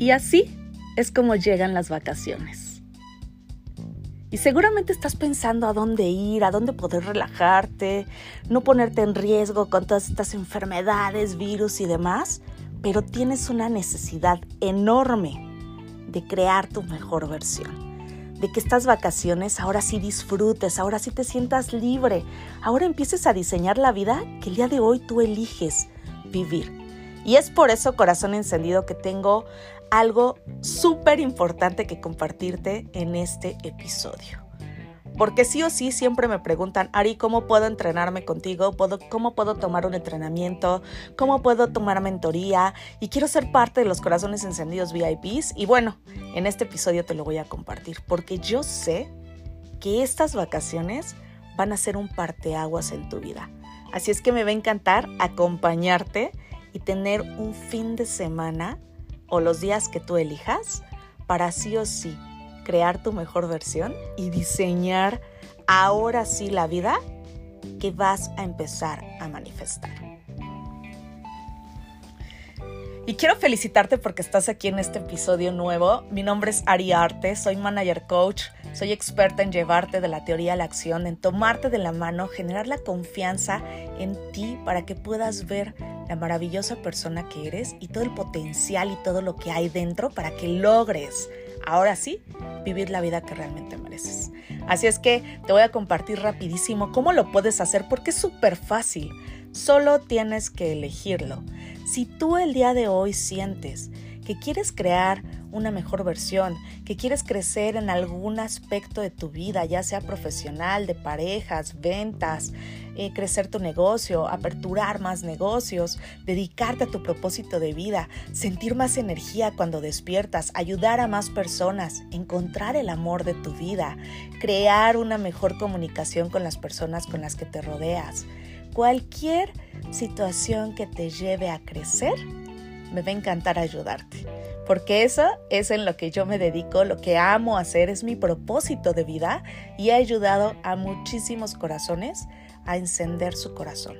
Y así es como llegan las vacaciones. Y seguramente estás pensando a dónde ir, a dónde poder relajarte, no ponerte en riesgo con todas estas enfermedades, virus y demás, pero tienes una necesidad enorme de crear tu mejor versión. De que estas vacaciones ahora sí disfrutes, ahora sí te sientas libre, ahora empieces a diseñar la vida que el día de hoy tú eliges vivir. Y es por eso, corazón encendido, que tengo algo súper importante que compartirte en este episodio. Porque sí o sí siempre me preguntan, Ari, ¿cómo puedo entrenarme contigo? ¿Cómo puedo tomar un entrenamiento? ¿Cómo puedo tomar mentoría? Y quiero ser parte de los corazones encendidos VIPs. Y bueno, en este episodio te lo voy a compartir porque yo sé que estas vacaciones van a ser un parteaguas en tu vida. Así es que me va a encantar acompañarte y tener un fin de semana o los días que tú elijas para sí o sí crear tu mejor versión y diseñar ahora sí la vida que vas a empezar a manifestar. Y quiero felicitarte porque estás aquí en este episodio nuevo. Mi nombre es Ari Arte, soy manager coach, soy experta en llevarte de la teoría a la acción, en tomarte de la mano, generar la confianza en ti para que puedas ver la maravillosa persona que eres y todo el potencial y todo lo que hay dentro para que logres, ahora sí, vivir la vida que realmente mereces. Así es que te voy a compartir rapidísimo cómo lo puedes hacer porque es súper fácil. Solo tienes que elegirlo. Si tú el día de hoy sientes que quieres crear una mejor versión, que quieres crecer en algún aspecto de tu vida, ya sea profesional, de parejas, ventas, eh, crecer tu negocio, aperturar más negocios, dedicarte a tu propósito de vida, sentir más energía cuando despiertas, ayudar a más personas, encontrar el amor de tu vida, crear una mejor comunicación con las personas con las que te rodeas. Cualquier situación que te lleve a crecer, me va a encantar ayudarte porque eso es en lo que yo me dedico, lo que amo hacer, es mi propósito de vida y he ayudado a muchísimos corazones a encender su corazón,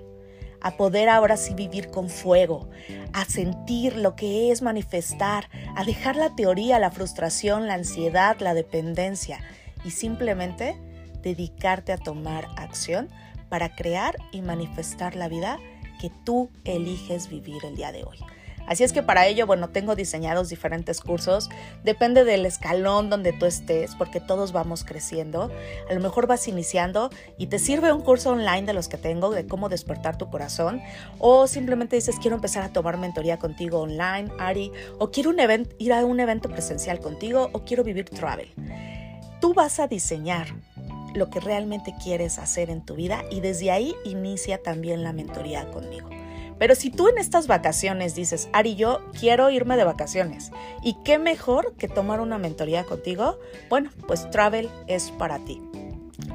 a poder ahora sí vivir con fuego, a sentir lo que es manifestar, a dejar la teoría, la frustración, la ansiedad, la dependencia y simplemente dedicarte a tomar acción para crear y manifestar la vida que tú eliges vivir el día de hoy. Así es que para ello, bueno, tengo diseñados diferentes cursos. Depende del escalón donde tú estés, porque todos vamos creciendo. A lo mejor vas iniciando y te sirve un curso online de los que tengo de cómo despertar tu corazón. O simplemente dices, quiero empezar a tomar mentoría contigo online, Ari. O quiero ir a un evento presencial contigo. O quiero vivir travel. Tú vas a diseñar lo que realmente quieres hacer en tu vida y desde ahí inicia también la mentoría conmigo. Pero si tú en estas vacaciones dices, Ari, yo quiero irme de vacaciones, ¿y qué mejor que tomar una mentoría contigo? Bueno, pues Travel es para ti.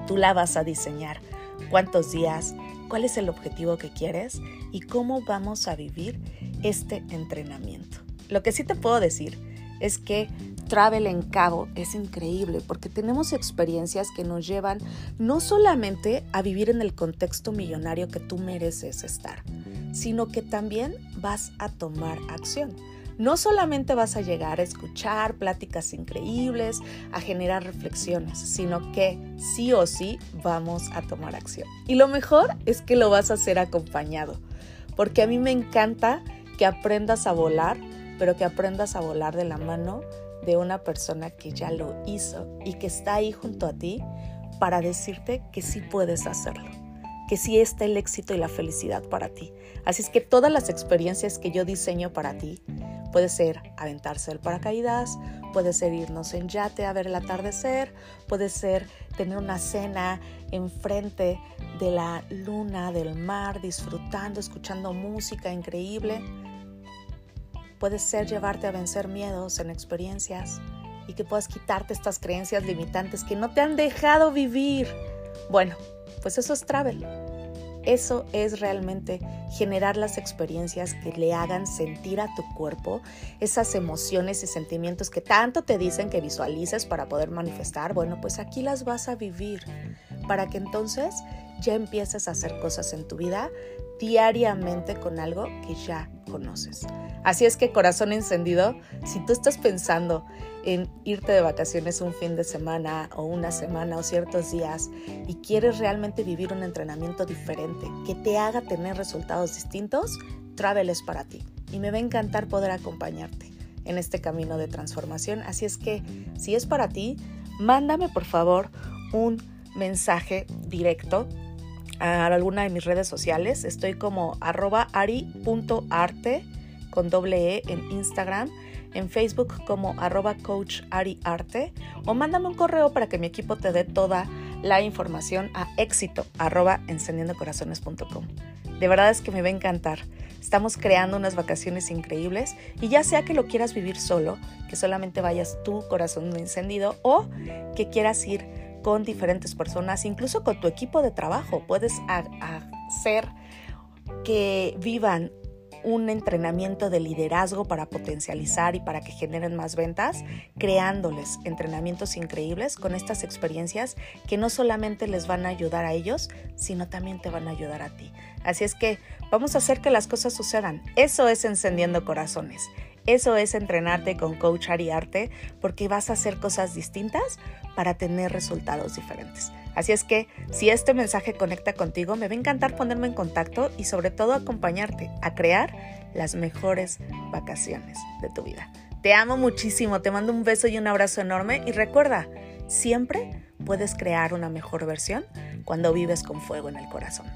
Tú la vas a diseñar. ¿Cuántos días? ¿Cuál es el objetivo que quieres? ¿Y cómo vamos a vivir este entrenamiento? Lo que sí te puedo decir es que Travel en Cabo es increíble porque tenemos experiencias que nos llevan no solamente a vivir en el contexto millonario que tú mereces estar, sino que también vas a tomar acción. No solamente vas a llegar a escuchar pláticas increíbles, a generar reflexiones, sino que sí o sí vamos a tomar acción. Y lo mejor es que lo vas a hacer acompañado, porque a mí me encanta que aprendas a volar, pero que aprendas a volar de la mano de una persona que ya lo hizo y que está ahí junto a ti para decirte que sí puedes hacerlo que sí está el éxito y la felicidad para ti. Así es que todas las experiencias que yo diseño para ti, puede ser aventarse el paracaídas, puede ser irnos en yate a ver el atardecer, puede ser tener una cena enfrente de la luna, del mar, disfrutando, escuchando música increíble. Puede ser llevarte a vencer miedos en experiencias y que puedas quitarte estas creencias limitantes que no te han dejado vivir. Bueno, pues eso es travel. Eso es realmente generar las experiencias que le hagan sentir a tu cuerpo esas emociones y sentimientos que tanto te dicen que visualices para poder manifestar. Bueno, pues aquí las vas a vivir para que entonces ya empieces a hacer cosas en tu vida diariamente con algo que ya conoces. Así es que corazón encendido, si tú estás pensando en irte de vacaciones un fin de semana o una semana o ciertos días y quieres realmente vivir un entrenamiento diferente que te haga tener resultados distintos, Travel es para ti. Y me va a encantar poder acompañarte en este camino de transformación. Así es que si es para ti, mándame por favor un mensaje directo a alguna de mis redes sociales. Estoy como arroba ari.arte con doble E en Instagram, en Facebook como arroba coach ariarte o mándame un correo para que mi equipo te dé toda la información a éxito arroba encendiendocorazones.com. De verdad es que me va a encantar. Estamos creando unas vacaciones increíbles y ya sea que lo quieras vivir solo, que solamente vayas tu corazón encendido o que quieras ir con diferentes personas, incluso con tu equipo de trabajo. Puedes hacer que vivan un entrenamiento de liderazgo para potencializar y para que generen más ventas, creándoles entrenamientos increíbles con estas experiencias que no solamente les van a ayudar a ellos, sino también te van a ayudar a ti. Así es que vamos a hacer que las cosas sucedan. Eso es encendiendo corazones. Eso es entrenarte con Coach Ariarte porque vas a hacer cosas distintas para tener resultados diferentes. Así es que si este mensaje conecta contigo, me va a encantar ponerme en contacto y sobre todo acompañarte a crear las mejores vacaciones de tu vida. Te amo muchísimo, te mando un beso y un abrazo enorme y recuerda, siempre puedes crear una mejor versión cuando vives con fuego en el corazón.